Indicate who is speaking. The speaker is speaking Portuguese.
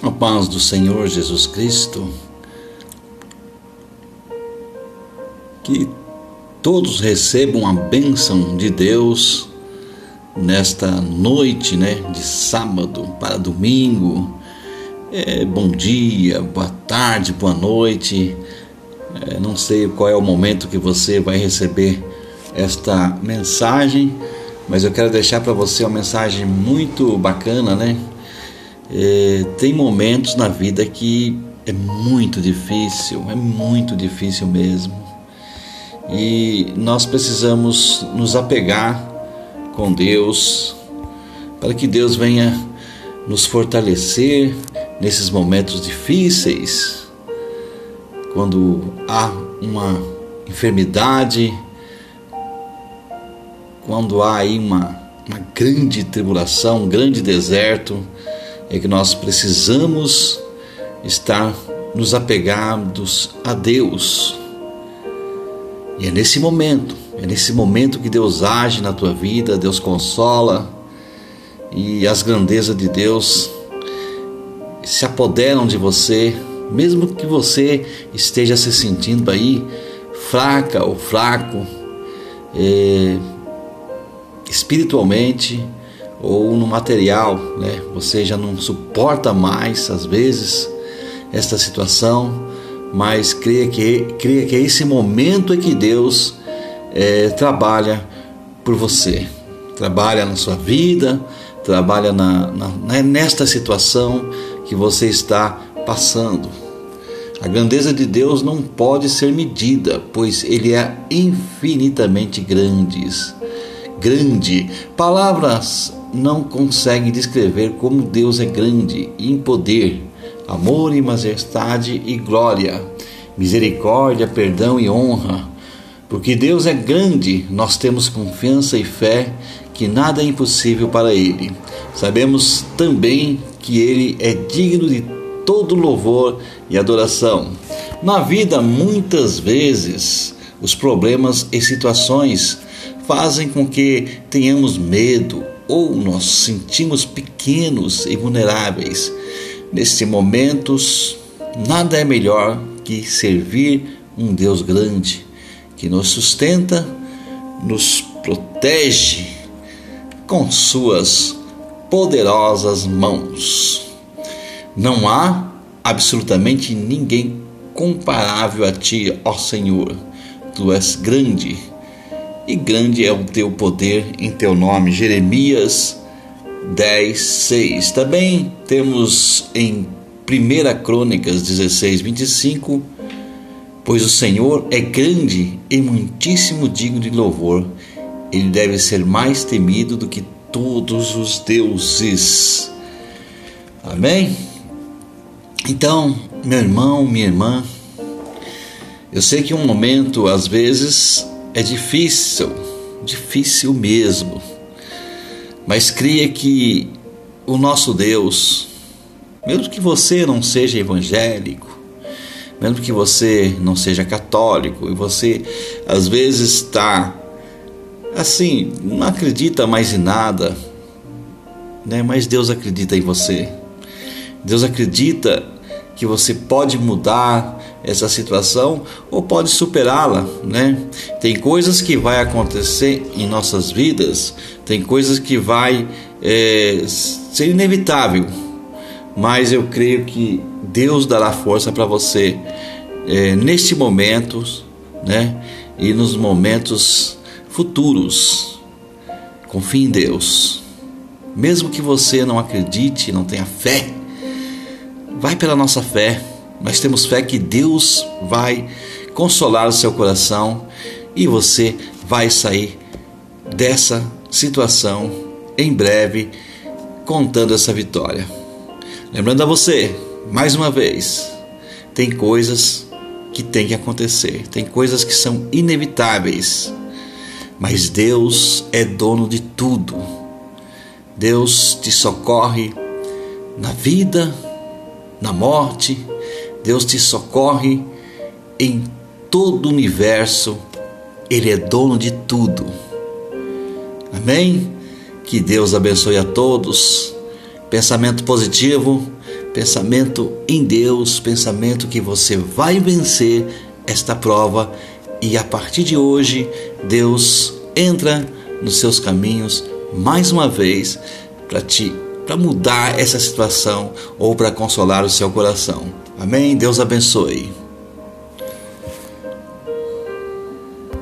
Speaker 1: A paz do Senhor Jesus Cristo. Que todos recebam a bênção de Deus nesta noite, né, de sábado para domingo. É, bom dia, boa tarde, boa noite. É, não sei qual é o momento que você vai receber esta mensagem, mas eu quero deixar para você uma mensagem muito bacana, né? É, tem momentos na vida que é muito difícil, é muito difícil mesmo. E nós precisamos nos apegar com Deus, para que Deus venha nos fortalecer nesses momentos difíceis, quando há uma enfermidade, quando há aí uma, uma grande tribulação, um grande deserto é que nós precisamos estar nos apegados a Deus. E é nesse momento, é nesse momento que Deus age na tua vida, Deus consola e as grandezas de Deus se apoderam de você, mesmo que você esteja se sentindo aí fraca ou fraco, é, espiritualmente, ou no material, né? Você já não suporta mais às vezes esta situação, mas creia que creia que é esse momento é que Deus é, trabalha por você, trabalha na sua vida, trabalha na, na, né, nesta situação que você está passando. A grandeza de Deus não pode ser medida, pois Ele é infinitamente grandes, grande. Palavras não consegue descrever como Deus é grande em poder, amor e majestade e glória, misericórdia, perdão e honra. Porque Deus é grande, nós temos confiança e fé que nada é impossível para Ele. Sabemos também que Ele é digno de todo louvor e adoração. Na vida, muitas vezes, os problemas e situações fazem com que tenhamos medo, ou nós sentimos pequenos e vulneráveis. Nesses momentos, nada é melhor que servir um Deus grande que nos sustenta, nos protege com suas poderosas mãos. Não há absolutamente ninguém comparável a ti, ó Senhor. Tu és grande e grande é o teu poder em teu nome. Jeremias 10, 6. Também temos em 1 Crônicas 16, 25. Pois o Senhor é grande e muitíssimo digno de louvor, ele deve ser mais temido do que todos os deuses. Amém? Então, meu irmão, minha irmã, eu sei que um momento às vezes é difícil, difícil mesmo. Mas cria que o nosso Deus, mesmo que você não seja evangélico, mesmo que você não seja católico e você às vezes está assim, não acredita mais em nada, né? Mas Deus acredita em você. Deus acredita que você pode mudar essa situação ou pode superá-la, né? Tem coisas que vai acontecer em nossas vidas, tem coisas que vai é, ser inevitável, mas eu creio que Deus dará força para você é, neste momento, né? E nos momentos futuros. Confie em Deus. Mesmo que você não acredite, não tenha fé, vai pela nossa fé nós temos fé que Deus vai consolar o seu coração e você vai sair dessa situação em breve contando essa vitória. Lembrando a você, mais uma vez, tem coisas que tem que acontecer, tem coisas que são inevitáveis, mas Deus é dono de tudo. Deus te socorre na vida, na morte, Deus te socorre em todo o universo, Ele é dono de tudo. Amém? Que Deus abençoe a todos. Pensamento positivo, pensamento em Deus, pensamento que você vai vencer esta prova e a partir de hoje Deus entra nos seus caminhos mais uma vez para te para mudar essa situação ou para consolar o seu coração. Amém. Deus abençoe.